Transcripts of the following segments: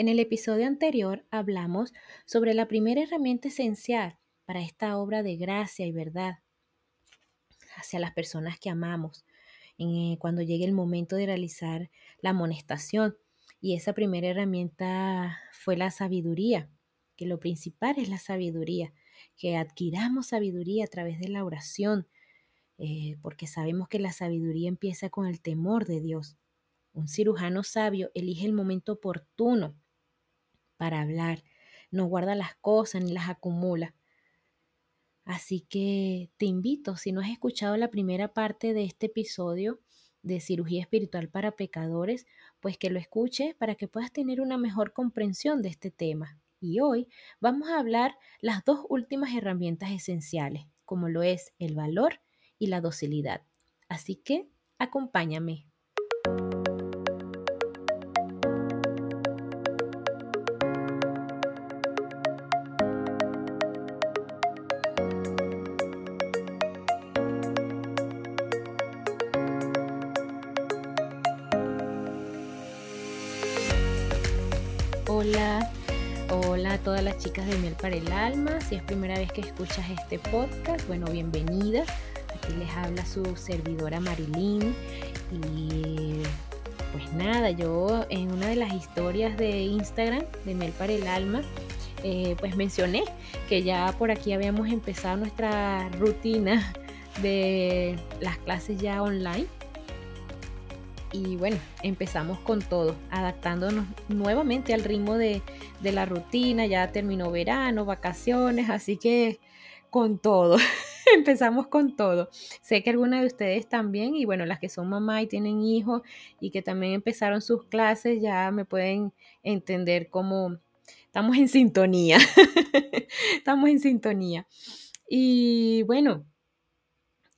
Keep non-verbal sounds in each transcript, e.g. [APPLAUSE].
En el episodio anterior hablamos sobre la primera herramienta esencial para esta obra de gracia y verdad hacia las personas que amamos, eh, cuando llegue el momento de realizar la amonestación. Y esa primera herramienta fue la sabiduría, que lo principal es la sabiduría, que adquiramos sabiduría a través de la oración, eh, porque sabemos que la sabiduría empieza con el temor de Dios. Un cirujano sabio elige el momento oportuno para hablar, no guarda las cosas ni las acumula. Así que te invito, si no has escuchado la primera parte de este episodio de cirugía espiritual para pecadores, pues que lo escuches para que puedas tener una mejor comprensión de este tema. Y hoy vamos a hablar las dos últimas herramientas esenciales, como lo es el valor y la docilidad. Así que acompáñame. De Miel para el Alma. Si es primera vez que escuchas este podcast, bueno, bienvenida. Aquí les habla su servidora Marilyn. Y pues nada, yo en una de las historias de Instagram de Miel para el Alma, eh, pues mencioné que ya por aquí habíamos empezado nuestra rutina de las clases ya online y bueno, empezamos con todo, adaptándonos nuevamente al ritmo de, la rutina, ya terminó verano, vacaciones, así que con todo, [LAUGHS] empezamos con todo. Sé que algunas de ustedes también, y bueno, las que son mamá y tienen hijos y que también empezaron sus clases, ya me pueden entender cómo estamos en sintonía, [LAUGHS] estamos en sintonía. Y bueno,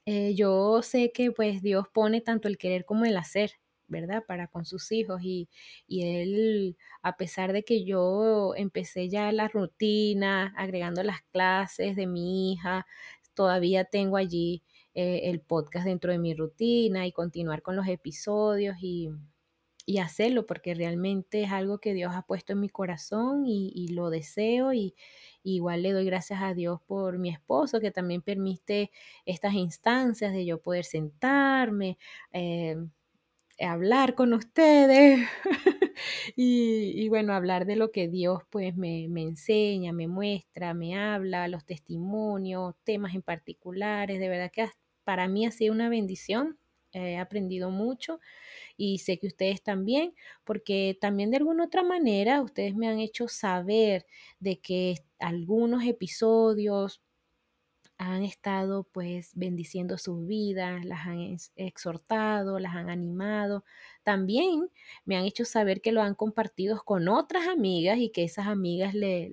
eh, yo sé que pues Dios pone tanto el querer como el hacer ¿verdad? Para con sus hijos y, él, a pesar de que yo empecé ya la rutina, agregando las clases de mi hija, todavía tengo allí eh, el podcast dentro de mi rutina y continuar con los episodios y, hacerlo porque realmente es algo que Dios ha puesto en mi corazón y, lo deseo y, igual le doy gracias a Dios por mi esposo que también permite estas instancias de yo poder sentarme. Eh, hablar con ustedes [LAUGHS] y, bueno, hablar de lo que Dios pues me, enseña, me muestra, me habla, los testimonios, temas en particulares. De verdad que para mí ha sido una bendición. He aprendido mucho y sé que ustedes también, porque también de alguna otra manera ustedes me han hecho saber de que algunos episodios han estado pues bendiciendo sus vidas, las han exhortado, las han animado. También me han hecho saber que lo han compartido con otras amigas y que esas amigas les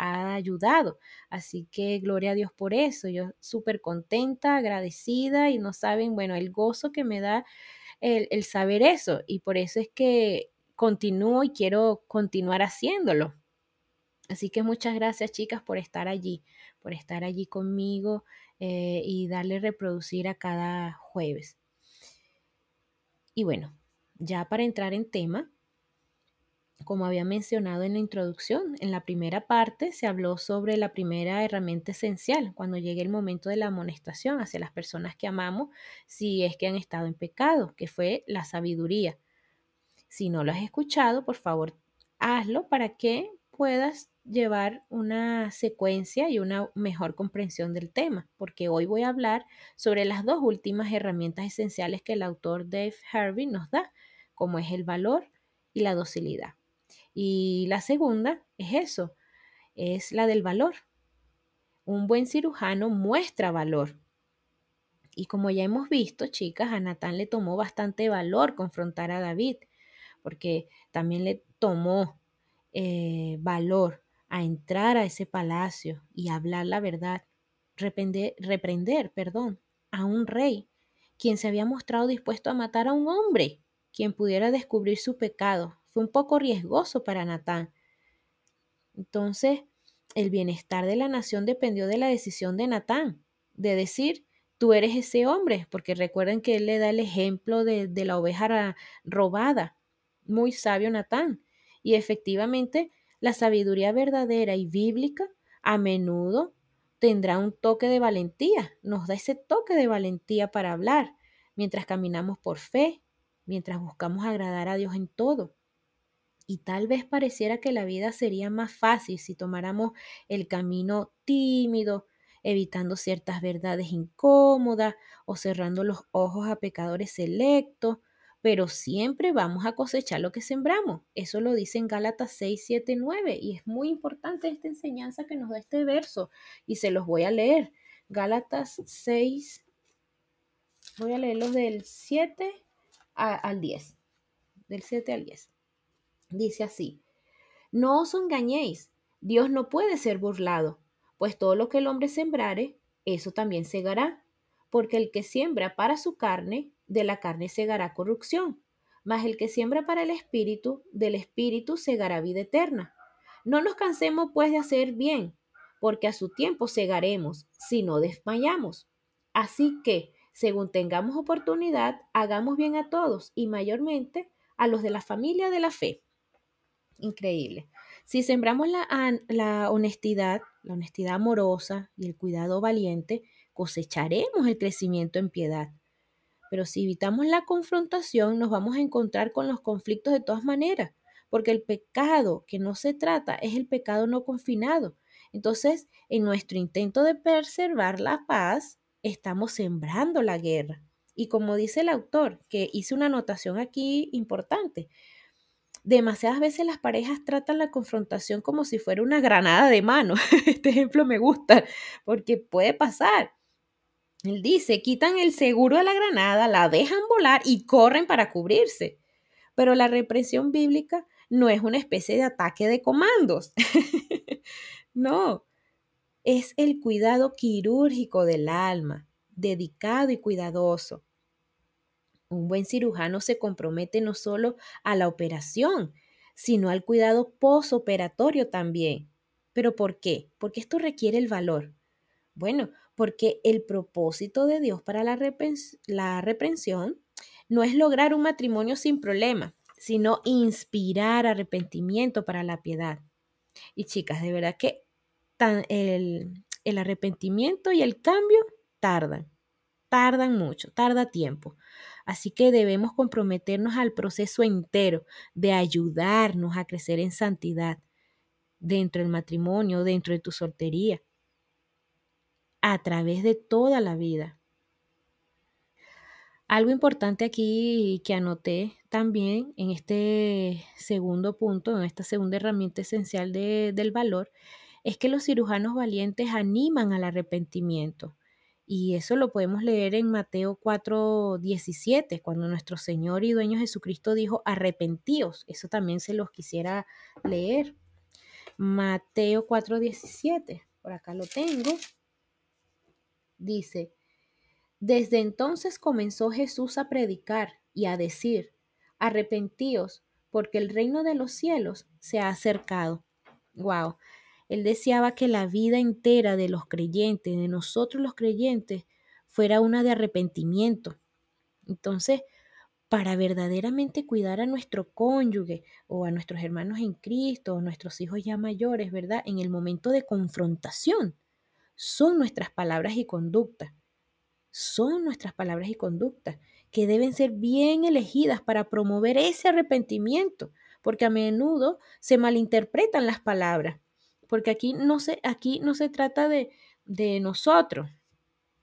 ha ayudado. Así que gloria a Dios por eso. Yo súper contenta, agradecida y no saben, bueno, el gozo que me da el, el saber eso. Y por eso es que continúo y quiero continuar haciéndolo. Así que muchas gracias chicas por estar allí, por estar allí conmigo eh, y darle reproducir a cada jueves. Y bueno, ya para entrar en tema, como había mencionado en la introducción, en la primera parte se habló sobre la primera herramienta esencial cuando llegue el momento de la amonestación hacia las personas que amamos si es que han estado en pecado, que fue la sabiduría. Si no lo has escuchado, por favor, hazlo para que puedas llevar una secuencia y una mejor comprensión del tema, porque hoy voy a hablar sobre las dos últimas herramientas esenciales que el autor Dave Harvey nos da, como es el valor y la docilidad. Y la segunda es eso, es la del valor. Un buen cirujano muestra valor. Y como ya hemos visto, chicas, a Natán le tomó bastante valor confrontar a David, porque también le tomó eh, valor a entrar a ese palacio y hablar la verdad, reprender, reprender, perdón, a un rey, quien se había mostrado dispuesto a matar a un hombre, quien pudiera descubrir su pecado. Fue un poco riesgoso para Natán. Entonces, el bienestar de la nación dependió de la decisión de Natán, de decir, tú eres ese hombre, porque recuerden que él le da el ejemplo de, la oveja robada. Muy sabio Natán Y efectivamente, la sabiduría verdadera y bíblica a menudo tendrá un toque de valentía, nos da ese toque de valentía para hablar mientras caminamos por fe, mientras buscamos agradar a Dios en todo. Y tal vez pareciera que la vida sería más fácil si tomáramos el camino tímido, evitando ciertas verdades incómodas o cerrando los ojos a pecadores selectos, pero siempre vamos a cosechar lo que sembramos. Eso lo dice en Gálatas 6, 7, 9 y es muy importante esta enseñanza que nos da este verso y se los voy a leer. Gálatas 6, voy a leerlos del 7 al 10, del 7 al 10. Dice así, no os engañéis, Dios no puede ser burlado, pues todo lo que el hombre sembrare, eso también segará, porque el que siembra para su carne, de la carne segará corrupción, mas el que siembra para el espíritu, del espíritu segará vida eterna. No nos cansemos pues de hacer bien, porque a su tiempo segaremos, si no desmayamos. Así que, según tengamos oportunidad, hagamos bien a todos y mayormente a los de la familia de la fe increíble. Si sembramos la, la, honestidad, la honestidad amorosa y el cuidado valiente, cosecharemos el crecimiento en piedad. Pero si evitamos la confrontación, nos vamos a encontrar con los conflictos de todas maneras, porque el pecado que no se trata es el pecado no confinado. Entonces, en nuestro intento de preservar la paz, estamos sembrando la guerra. Y como dice el autor, que hice una anotación aquí importante, demasiadas veces las parejas tratan la confrontación como si fuera una granada de mano. [LAUGHS] Este ejemplo me gusta porque puede pasar. Él dice, quitan el seguro de la granada, la dejan volar y corren para cubrirse. Pero la represión bíblica no es una especie de ataque de comandos. [LAUGHS] no, es el cuidado quirúrgico del alma, dedicado y cuidadoso. Un buen cirujano se compromete no solo a la operación, sino al cuidado posoperatorio también. ¿Pero por qué? Porque esto requiere el valor. Bueno, porque el propósito de Dios para la, reprensión no es lograr un matrimonio sin problema, sino inspirar arrepentimiento para la piedad. Y chicas, de verdad que el, el arrepentimiento y el cambio tardan, tardan mucho, tarda tiempo. Así que debemos comprometernos al proceso entero de ayudarnos a crecer en santidad dentro del matrimonio, dentro de tu soltería, a través de toda la vida. Algo importante aquí que anoté también en este segundo punto, en esta segunda herramienta esencial del valor, es que los cirujanos valientes animan al arrepentimiento. Y eso lo podemos leer en Mateo 4, 17, cuando nuestro Señor y Dueño Jesucristo dijo, arrepentíos. Eso también se los quisiera leer. Mateo 4, 17, por acá lo tengo. Dice, desde entonces comenzó Jesús a predicar y a decir, arrepentíos, porque el reino de los cielos se ha acercado. Wow, él deseaba que la vida entera de los creyentes, de nosotros los creyentes, fuera una de arrepentimiento. Entonces, para verdaderamente cuidar a nuestro cónyuge o a nuestros hermanos en Cristo o nuestros hijos ya mayores, ¿verdad? En el momento de confrontación, son nuestras palabras y conductas. Son nuestras palabras y conductas que deben ser bien elegidas para promover ese arrepentimiento, porque a menudo se malinterpretan las palabras porque aquí no se, aquí no se trata de, de nosotros,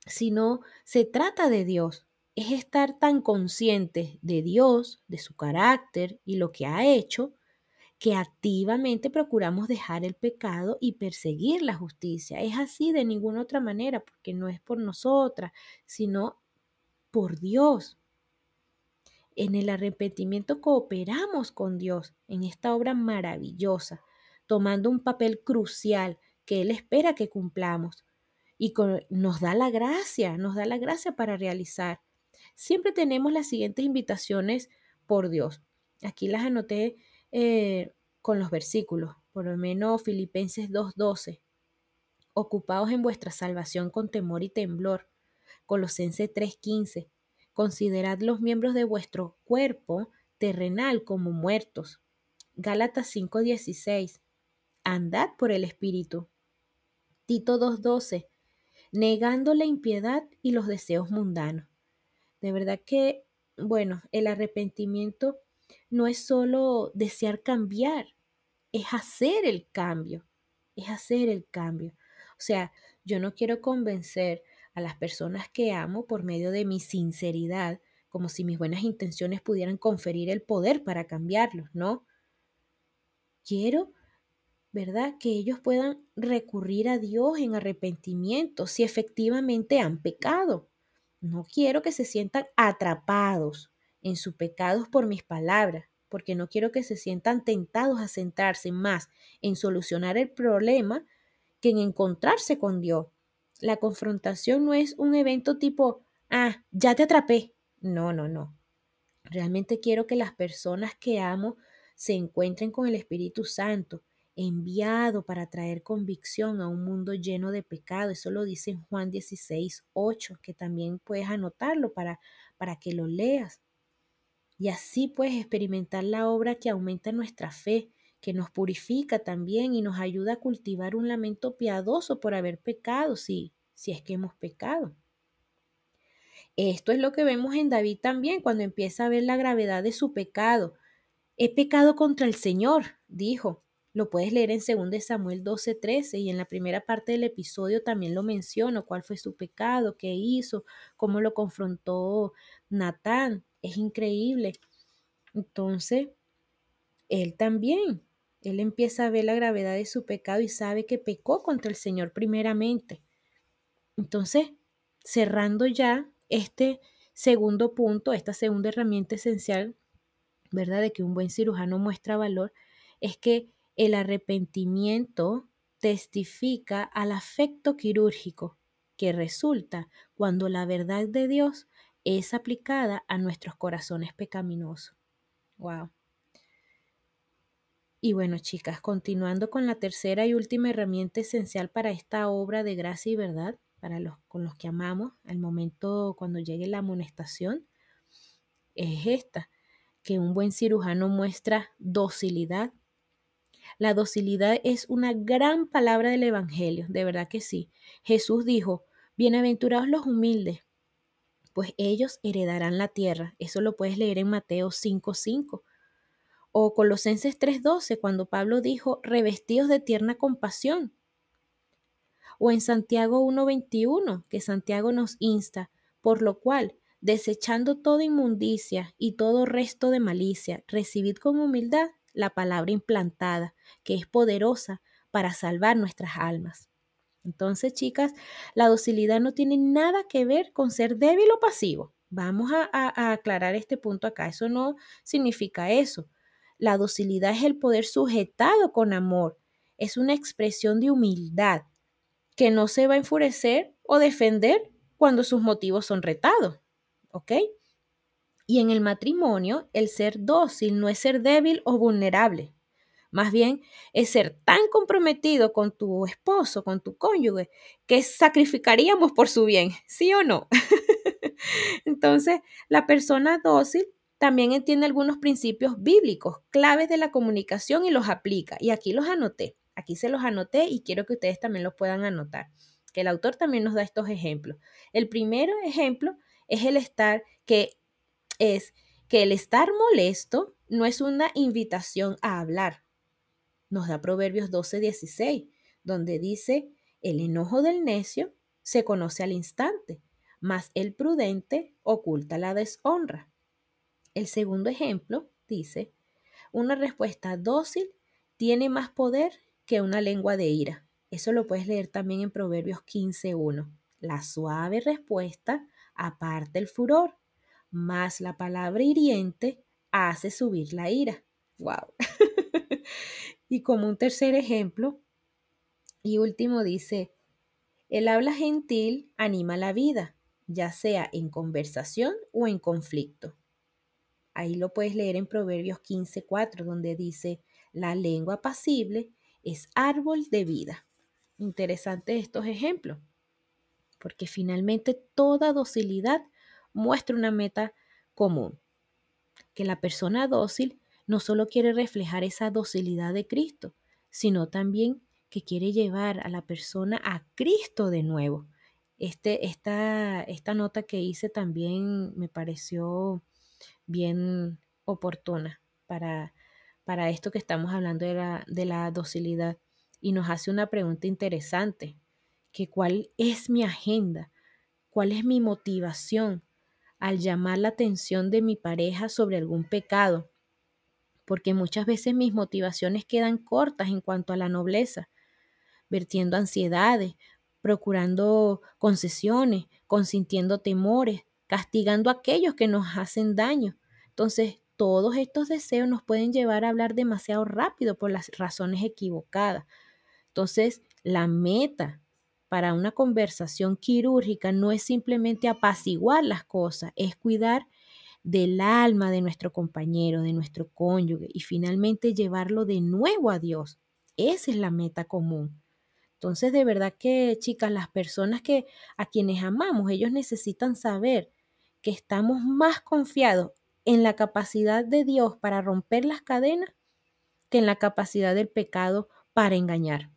sino se trata de Dios. Es estar tan consciente de Dios, de su carácter y lo que ha hecho, que activamente procuramos dejar el pecado y perseguir la justicia. Es así de ninguna otra manera, porque no es por nosotras, sino por Dios. En el arrepentimiento cooperamos con Dios en esta obra maravillosa tomando un papel crucial que Él espera que cumplamos. Y nos da la gracia, nos da la gracia para realizar. Siempre tenemos las siguientes invitaciones por Dios. Aquí las anoté eh, con los versículos, por lo menos Filipenses 2.12. Ocupados en vuestra salvación con temor y temblor. Colosenses 3.15. Considerad los miembros de vuestro cuerpo terrenal como muertos Gálatas 5:16, andad por el Espíritu. Tito 2:12, negando la impiedad y los deseos mundanos. De verdad que, bueno, el arrepentimiento no es solo desear cambiar, es hacer el cambio, es hacer el cambio. O sea, yo no quiero convencer a las personas que amo por medio de mi sinceridad, como si mis buenas intenciones pudieran conferir el poder para cambiarlos, ¿no? Quiero, ¿verdad? Que ellos puedan recurrir a Dios en arrepentimiento si efectivamente han pecado. No quiero que se sientan atrapados en sus pecados por mis palabras, porque no quiero que se sientan tentados a centrarse más en solucionar el problema que en encontrarse con Dios. La confrontación no es un evento tipo, ah, ya te atrapé. No, no, no. Realmente quiero que las personas que amo se encuentren con el Espíritu Santo, enviado para traer convicción a un mundo lleno de pecado. Eso lo dice en Juan 16, 8, que también puedes anotarlo para, para que lo leas. Y así puedes experimentar la obra que aumenta nuestra fe, que nos purifica también y nos ayuda a cultivar un lamento piadoso por haber pecado, si, si es que hemos pecado. Esto es lo que vemos en David también cuando empieza a ver la gravedad de su pecado. He pecado contra el Señor, dijo. Lo puedes leer en 2 Samuel 12:13 y en la primera parte del episodio también lo menciono, cuál fue su pecado, qué hizo, cómo lo confrontó Natán. Es increíble. Entonces, él también él empieza a ver la gravedad de su pecado y sabe que pecó contra el Señor primeramente. Entonces, cerrando ya este segundo punto, esta segunda herramienta esencial, ¿verdad? De que un buen cirujano muestra valor, es que el arrepentimiento testifica al afecto quirúrgico que resulta cuando la verdad de Dios es aplicada a nuestros corazones pecaminosos. Wow. Y bueno, chicas, continuando con la tercera y última herramienta esencial para esta obra de gracia y verdad, para los con los que amamos, al momento cuando llegue la amonestación, es esta, que un buen cirujano muestra docilidad. La docilidad es una gran palabra del Evangelio, de verdad que sí. Jesús dijo, bienaventurados los humildes, pues ellos heredarán la tierra. Eso lo puedes leer en Mateo 5:5. O Colosenses 3:12, cuando Pablo dijo, revestidos de tierna compasión. O en Santiago 1:21, que Santiago nos insta, por lo cual, desechando toda inmundicia y todo resto de malicia, recibid con humildad la palabra implantada, que es poderosa para salvar nuestras almas. Entonces, chicas, la docilidad no tiene nada que ver con ser débil o pasivo. Vamos a, aclarar este punto acá. Eso no significa eso. La docilidad es el poder sujetado con amor. Es una expresión de humildad que no se va a enfurecer o defender cuando sus motivos son retados. ¿Ok? Y en el matrimonio, el ser dócil no es ser débil o vulnerable. Más bien es ser tan comprometido con tu esposo, con tu cónyuge, que sacrificaríamos por su bien, ¿sí o no? [LAUGHS] Entonces, la persona dócil también entiende algunos principios bíblicos, claves de la comunicación y los aplica. Y aquí los anoté, aquí se los anoté y quiero que ustedes también los puedan anotar, que el autor también nos da estos ejemplos. El primer ejemplo es el estar, que es que el estar molesto no es una invitación a hablar. Nos da Proverbios 12, 16, donde dice, el enojo del necio se conoce al instante, mas el prudente oculta la deshonra. El segundo ejemplo dice, una respuesta dócil tiene más poder que una lengua de ira. Eso lo puedes leer también en Proverbios 15.1. La suave respuesta aparta el furor, más la palabra hiriente hace subir la ira. ¡Wow! [LAUGHS] y como un tercer ejemplo, y último dice, el habla gentil anima la vida, ya sea en conversación o en conflicto. Ahí lo puedes leer en Proverbios 15:4, donde dice, la lengua apacible es árbol de vida. Interesante estos ejemplos, porque finalmente toda docilidad muestra una meta común, que la persona dócil no solo quiere reflejar esa docilidad de Cristo, sino también que quiere llevar a la persona a Cristo de nuevo. Este, esta, esta nota que hice también me pareció bien oportuna para, para esto que estamos hablando de la, de la docilidad y nos hace una pregunta interesante, que cuál es mi agenda, cuál es mi motivación al llamar la atención de mi pareja sobre algún pecado, porque muchas veces mis motivaciones quedan cortas en cuanto a la nobleza, vertiendo ansiedades, procurando concesiones, consintiendo temores, castigando a aquellos que nos hacen daño. Entonces, todos estos deseos nos pueden llevar a hablar demasiado rápido por las razones equivocadas. Entonces, la meta para una conversación quirúrgica no es simplemente apaciguar las cosas, es cuidar del alma de nuestro compañero, de nuestro cónyuge y finalmente llevarlo de nuevo a Dios. Esa es la meta común. Entonces, de verdad que, chicas, las personas que a quienes amamos, ellos necesitan saber que estamos más confiados en la capacidad de Dios para romper las cadenas que en la capacidad del pecado para engañar.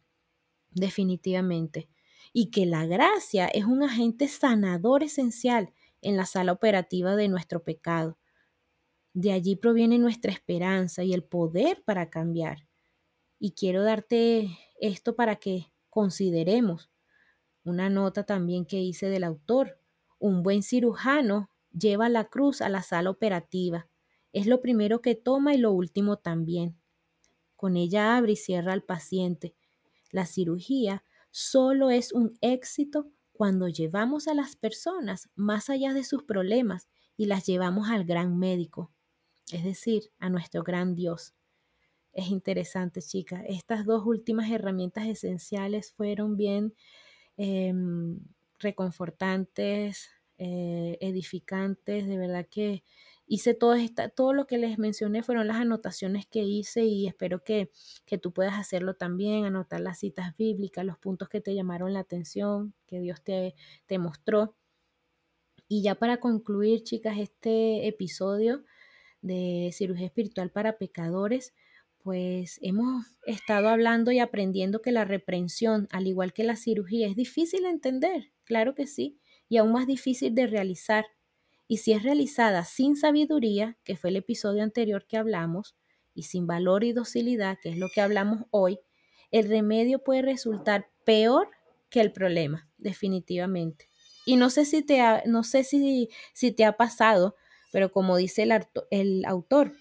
Definitivamente. Y que la gracia es un agente sanador esencial en la sala operativa de nuestro pecado. De allí proviene nuestra esperanza y el poder para cambiar. Y quiero darte esto para que consideremos una nota también que hice del autor. Un buen cirujano lleva la cruz a la sala operativa. Es lo primero que toma y lo último también. Con ella abre y cierra al paciente. La cirugía solo es un éxito cuando llevamos a las personas más allá de sus problemas y las llevamos al gran médico, es decir, a nuestro gran Dios. Es interesante, chicas. Estas dos últimas herramientas esenciales fueron bien em, reconfortantes, eh, edificantes, de verdad que hice todo, esta, todo lo que les mencioné fueron las anotaciones que hice y espero que, que tú puedas hacerlo también, anotar las citas bíblicas, los puntos que te llamaron la atención, que Dios te, te mostró. Y ya para concluir, chicas, este episodio de cirugía espiritual para pecadores, pues hemos estado hablando y aprendiendo que la reprensión, al igual que la cirugía, es difícil de entender, claro que sí, y aún más difícil de realizar. Y si es realizada sin sabiduría, que fue el episodio anterior que hablamos, y sin valor y docilidad, que es lo que hablamos hoy, el remedio puede resultar peor que el problema, definitivamente. Y no sé si te ha, no sé si, si te ha pasado, pero como dice el, el autor,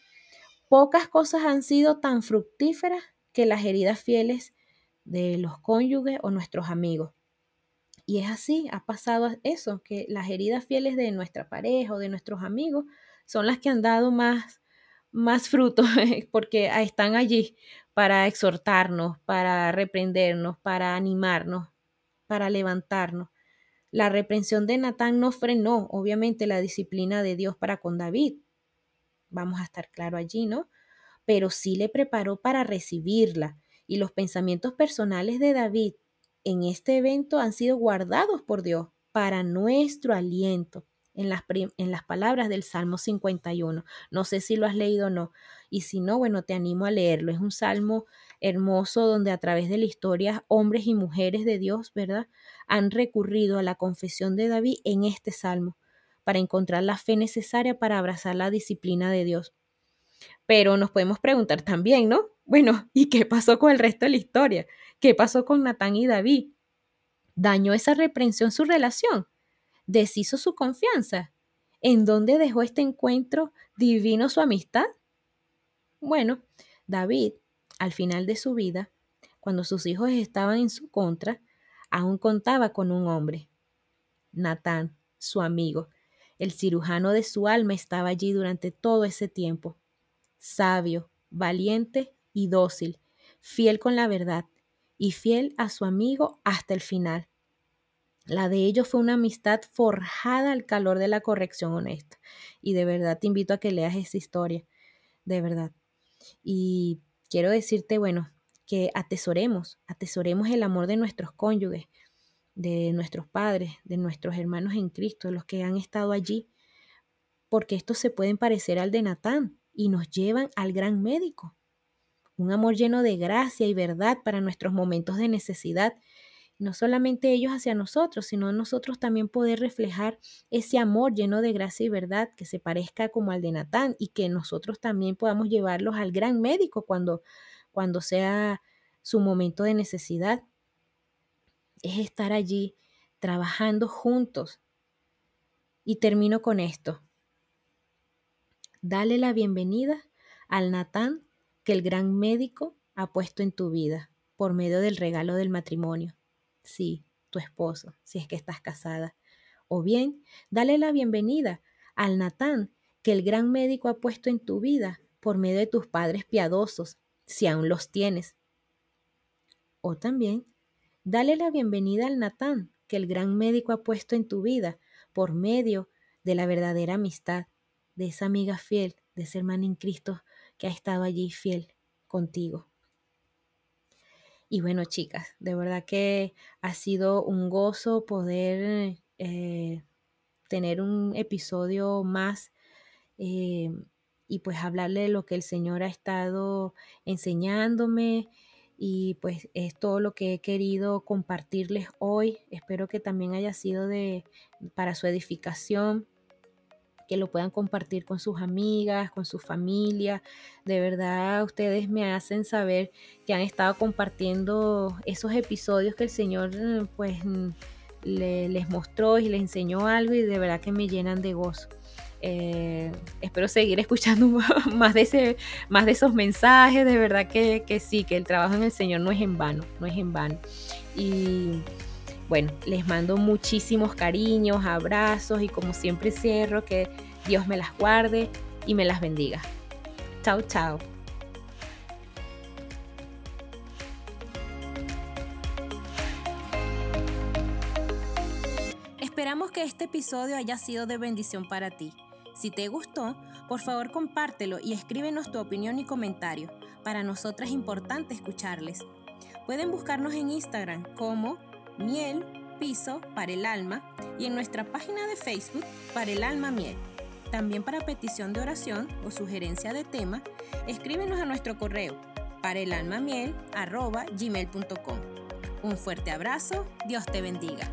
pocas cosas han sido tan fructíferas que las heridas fieles de los cónyuges o nuestros amigos. Y es así, ha pasado eso, que las heridas fieles de nuestra pareja o de nuestros amigos son las que han dado más, más [LAUGHS] porque están allí para exhortarnos, para reprendernos, para animarnos, para levantarnos. La reprensión de Natán no frenó, obviamente, la disciplina de Dios para con David. Vamos a estar claro allí, ¿no? Pero sí le preparó para recibirla. Y los pensamientos personales de David en este evento han sido guardados por Dios para nuestro aliento. En las, en las, palabras del Salmo 51. No sé si lo has leído o no. Y si no, bueno, te animo a leerlo. Es un salmo hermoso donde a través de la historia hombres y mujeres de Dios, ¿verdad? Han recurrido a la confesión de David en este salmo para encontrar la fe necesaria para abrazar la disciplina de Dios. Pero nos podemos preguntar también, ¿no? Bueno, ¿y qué pasó con el resto de la historia? ¿Qué pasó con Natán y David? ¿Dañó esa reprensión su relación? ¿Deshizo su confianza? ¿En dónde dejó este encuentro divino su amistad? Bueno, David, al final de su vida, cuando sus hijos estaban en su contra, aún contaba con un hombre, Natán, su amigo. El cirujano de su alma estaba allí durante todo ese tiempo, sabio, valiente y dócil, fiel con la verdad, y fiel a su amigo hasta el final. La de ellos fue una amistad forjada al calor de la corrección honesta. Y de verdad te invito a que leas esa historia, de verdad. Y quiero decirte, bueno, que atesoremos, atesoremos el amor de nuestros cónyuges, de nuestros padres, de nuestros hermanos en Cristo, de los que han estado allí, porque estos se pueden parecer al de Natán, y nos llevan al gran médico. Un amor lleno de gracia y verdad para nuestros momentos de necesidad. No solamente ellos hacia nosotros, sino nosotros también poder reflejar ese amor lleno de gracia y verdad que se parezca como al de Natán y que nosotros también podamos llevarlos al gran médico cuando, cuando sea su momento de necesidad. Es estar allí trabajando juntos. Y termino con esto. Dale la bienvenida al Natán que el gran médico ha puesto en tu vida por medio del regalo del matrimonio. Sí, tu esposo, si es que estás casada. O bien, dale la bienvenida al Natán que el gran médico ha puesto en tu vida por medio de tus padres piadosos, si aún los tienes. O también, dale la bienvenida al Natán que el gran médico ha puesto en tu vida por medio de la verdadera amistad de esa amiga fiel, de ese hermano en Cristo que ha estado allí fiel contigo. Y bueno, chicas, de verdad que ha sido un gozo poder eh, tener un episodio más eh, y pues hablarle de lo que el Señor ha estado enseñándome y pues es todo lo que he querido compartirles hoy. Espero que también haya sido de para su edificación que lo puedan compartir con sus amigas, con su familia. De verdad, ustedes me hacen saber que han estado compartiendo esos episodios que el Señor pues les mostró y les enseñó algo y de verdad que me llenan de gozo. Eh, espero seguir escuchando [LAUGHS] más de, ese, más de esos mensajes, de verdad que, que sí, que el trabajo en el Señor no es en vano, no es en vano. Y bueno, les mando muchísimos cariños, abrazos y como siempre cierro, que Dios me las guarde y me las bendiga. Chao, chao. Esperamos que este episodio haya sido de bendición para ti. Si te gustó, por favor compártelo y escríbenos tu opinión y comentario. Para nosotras es importante escucharles. Pueden buscarnos en Instagram como Miel Piso para el Alma y en nuestra página de Facebook para el Alma Miel. También para petición de oración o sugerencia de tema, escríbenos a nuestro correo para el alma miel, gmail.com. Un fuerte abrazo, Dios te bendiga.